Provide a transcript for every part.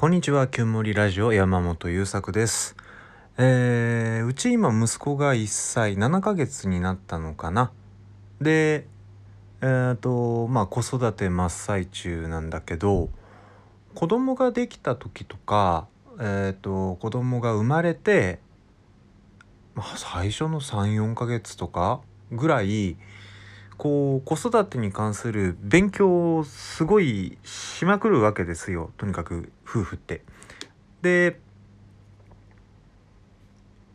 こんにちは、キュンモリラジオ山本優作です。えー、うち今息子が1歳7ヶ月になったのかな。で、えーと、まあ子育て真っ最中なんだけど、子供ができた時とか、えーと、子供が生まれて、まあ、最初の3、4ヶ月とかぐらい、こう子育てに関する勉強をすごいしまくるわけですよとにかく夫婦って。で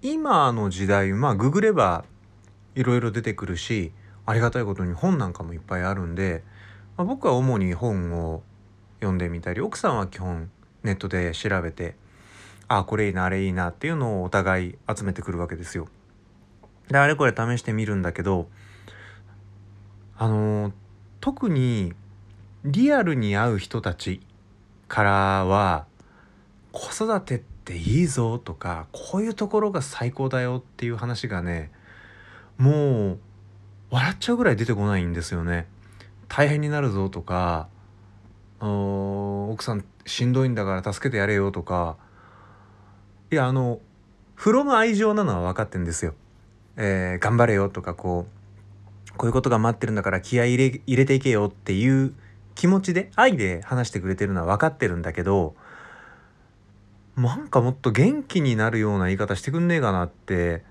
今の時代まあググればいろいろ出てくるしありがたいことに本なんかもいっぱいあるんで、まあ、僕は主に本を読んでみたり奥さんは基本ネットで調べてあこれいいなあれいいなっていうのをお互い集めてくるわけですよ。であれこれ試してみるんだけどあの特にリアルに会う人たちからは子育てっていいぞとかこういうところが最高だよっていう話がねもう笑っちゃうぐらい出てこないんですよね。大変になるぞとか奥さんしんどいんだから助けてやれよとかいやあの風呂の愛情なのは分かってんですよ。えー、頑張れよとかこうこういうことが待ってるんだから気合い入れ入れていけよっていう気持ちで愛で話してくれてるのは分かってるんだけどなんかもっと元気になるような言い方してくんねえかなって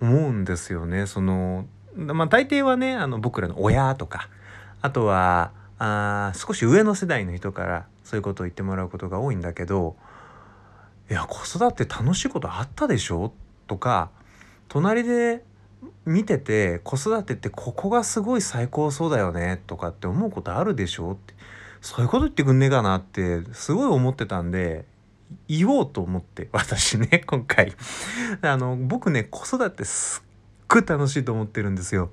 思うんですよね。そのまあ大抵はねあの僕らの親とかあとはあ少し上の世代の人からそういうことを言ってもらうことが多いんだけど「いや子育て楽しいことあったでしょ?」とか隣で見てて子育てってここがすごい最高そうだよねとかって思うことあるでしょって。そういうこと言ってくんねえかなってすごい思ってたんで言おうと思って私ね 今回。あの僕ね子育てすっごい楽しいと思ってるんですよ。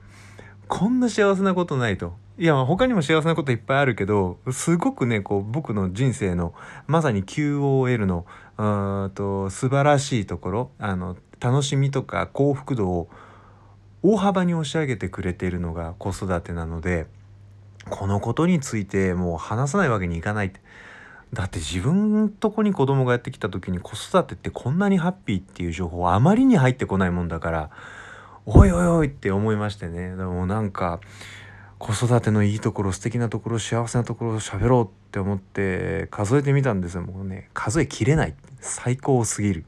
こんな幸せなことないと。いや他にも幸せなこといっぱいあるけどすごくねこう僕の人生のまさに QOL のうんと素晴らしいところあの楽しみとか幸福度を大幅に押し上げてくれているのが子育てなのでこのことについてもう話さないわけにいかないって。だって自分とこに子供がやってきた時に子育てってこんなにハッピーっていう情報あまりに入ってこないもんだからおいおいおいって思いましてね。でもなんか子育てのいいところ素敵なところ幸せなところを喋ろうって思って数えてみたんですよ。もうね数えきれない。最高すぎる。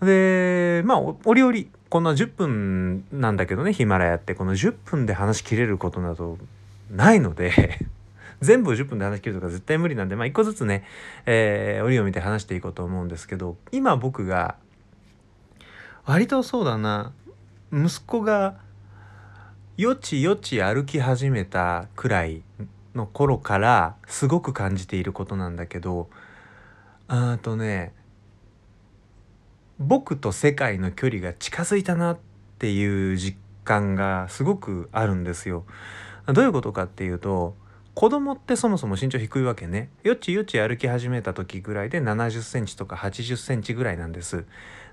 でまあ折々こんな10分なんだけどねヒマラヤって。この10分で話しきれることなどないので 全部10分で話しきるとか絶対無理なんでまあ一個ずつね、えー、折を見て話していこうと思うんですけど今僕が割とそうだな息子がよちよち歩き始めたくらいの頃からすごく感じていることなんだけどあとね僕と世界の距離が近づいたなっていう実感がすごくあるんですよ。どういうことかっていうと子供ってそもそも身長低いわけねよちよち歩き始めた時ぐらいで70センチとか80センチぐらいなんです。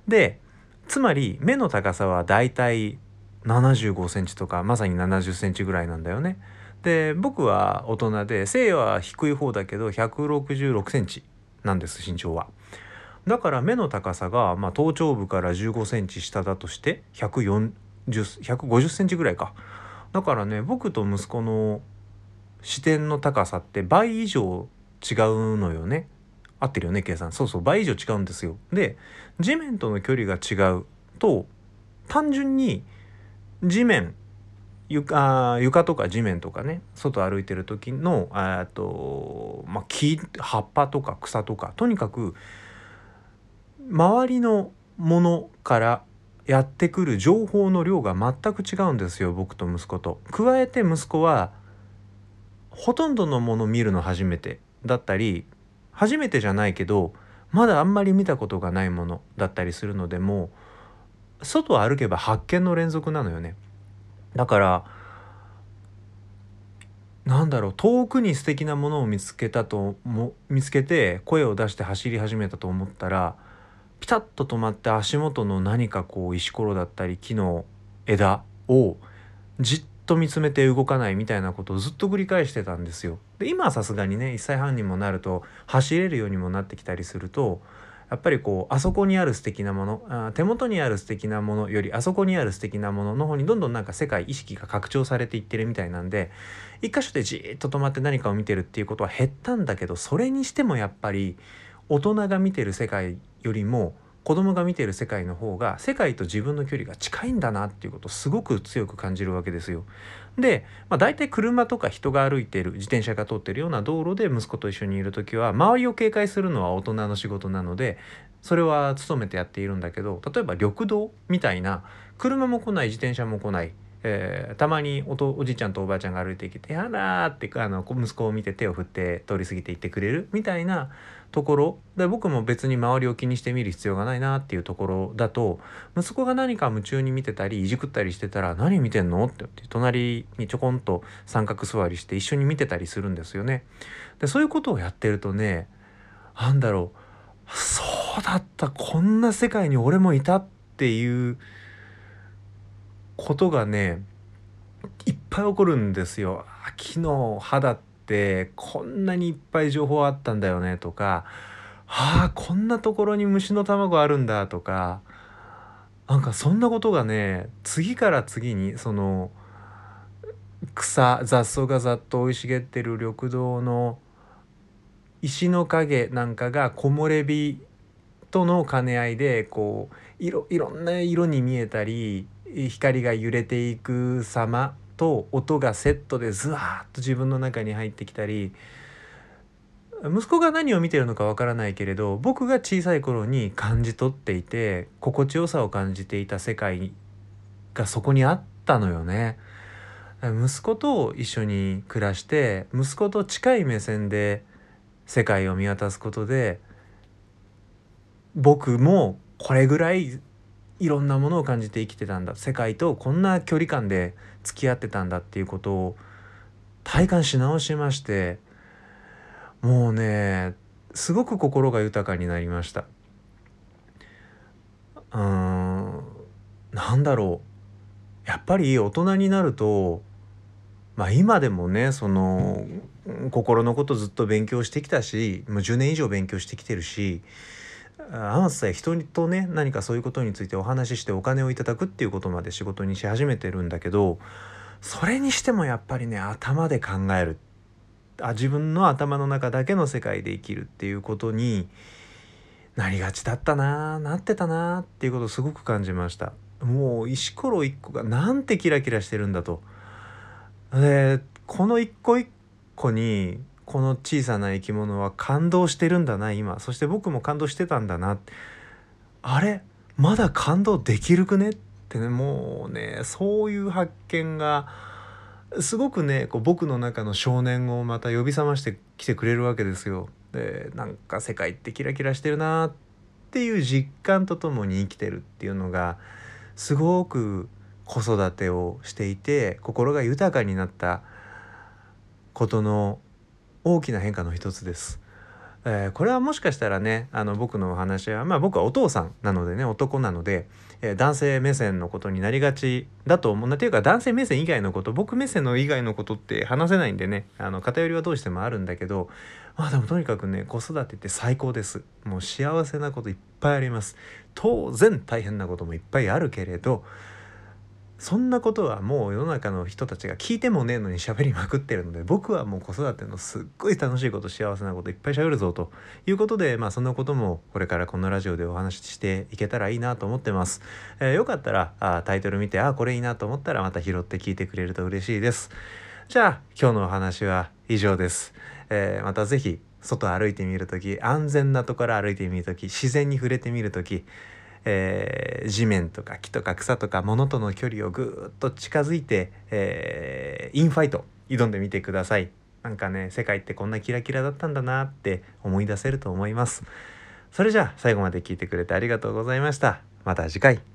でつまり目の高さはだいたい75センチとかまさに70センチぐらいなんだよね。で僕は大人で背は低い方だけど166センチなんです身長は。だから目の高さが、まあ、頭頂部から15センチ下だとして1 5 0センチぐらいか。だからね僕と息子の視点の高さって倍以上違うのよね。合ってるよね計算そうそう倍以上違うんですよ。で地面との距離が違うと単純に地面床床とか地面とかね外歩いてる時のと、まあ、木葉っぱとか草とかとにかく周りのものからやってくる情報の量が全く違うんですよ僕と息子と。加えて息子はほとんどのもの見るの初めてだったり初めてじゃないけどまだあんまり見たことがないものだったりするのでも外を歩けば発見の連続なのよね。だからなんだろう遠くに素敵なものを見つけたとも見つけて声を出して走り始めたと思ったらピタッと止まって足元の何かこう石ころだったり木の枝をじっと見つめて動かないみたいなことをずっと繰り返してたんですよ。で今はさすがにね1歳半にもなると走れるようにもなってきたりするとやっぱりこうあそこにある素敵なものあ手元にある素敵なものよりあそこにある素敵なものの方にどんどんなんか世界意識が拡張されていってるみたいなんで一箇所でじーっと止まって何かを見てるっていうことは減ったんだけどそれにしてもやっぱり大人が見てる世界よりも子供が見てる世界の方が世界と自分の距離が近いんだなっていうことをすごく強く感じるわけですよ。で、まあ、大体車とか人が歩いてる自転車が通ってるような道路で息子と一緒にいる時は周りを警戒するのは大人の仕事なのでそれは努めてやっているんだけど例えば緑道みたいな車も来ない自転車も来ないえー、たまにおとおじいちゃんとおばあちゃんが歩いてきて「やら」ってあの息子を見て手を振って通り過ぎていってくれるみたいなところで僕も別に周りを気にして見る必要がないなっていうところだと息子が何か夢中に見てたりいじくったりしてたら「何見てんの?」って言って隣にちょこんと三角座りして一緒に見てたりするんですよね。でそういうことをやってるとね何だろうそうだったこんな世界に俺もいたっていうことがねいっぱい起こるんですよ。昨日肌ってこんなにいっぱい情報あったんだよねとかああこんなところに虫の卵あるんだとかなんかそんなことがね次から次にその草雑草がざっと生い茂ってる緑道の石の影なんかが木漏れ日との兼ね合いでこう色いろんな色に見えたり光が揺れていく様と音がセットでズワーッと自分の中に入ってきたり息子が何を見てるのかわからないけれど僕が小さい頃に感じ取っていて心地よさを感じていた世界がそこにあったのよね。息子と一緒に暮らして息子と近い目線で世界を見渡すことで僕もこれぐらいいろんなものを感じて生きてたんだ。世界とこんな距離感で付き合ってたんだっていうことを体感し直しましてもうねすごく心が豊かになりました。うーんなんだろう。やっぱり大人になるとまあ今でもねその心のことずっと勉強してきたしもう10年以上勉強してきてるしあまつさえ人とね何かそういうことについてお話ししてお金をいただくっていうことまで仕事にし始めてるんだけどそれにしてもやっぱりね頭で考える。あ自分の頭の中だけの世界で生きるっていうことになりがちだったななってたなっていうことをすごく感じました。もう石ころ一個がなんてキラキラしてるんだと。でこの一個一個にこの小さな生き物は感動してるんだな今。そして僕も感動してたんだな。あれ？まだ感動できるくね？ってねもうねそういう発見がすごくねこう僕の中の少年をまた呼び覚ましてきてくれるわけですよ。でなんか世界ってキラキラしてるなっていう実感とともに生きてるっていうのがすごく子育てをしていて心が豊かになったことの大きな変化の一つです。えー、これはもしかしたらねあの僕のお話はまあ僕はお父さんなのでね男なので、えー、男性目線のことになりがちだと思う。なっていうか男性目線以外のこと僕目線の以外のことって話せないんでねあの偏りはどうしてもあるんだけどまあでもとにかくね子育てって最高です。もう幸せなこといっぱいあります。当然大変なこともいっぱいあるけれどそんなことはもう世の中の人たちが聞いてもねえのに喋りまくってるので僕はもう子育てのすっごい楽しいこと幸せなこといっぱい喋るぞということでまあそんなこともこれからこのラジオでお話ししていけたらいいなと思ってます、えー、よかったらあタイトル見てあこれいいなと思ったらまた拾って聞いてくれると嬉しいです。じゃあ今日のお話は以上です、えー、また是非外歩いてみる時安全なところ歩いてみる時自然に触れてみる時えー、地面とか木とか草とか物との距離をぐっと近づいて、えー、インファイト挑んでみてください。なんかね世界ってこんなキラキラだったんだなって思い出せると思います。それじゃあ最後まで聞いてくれてありがとうございました。また次回。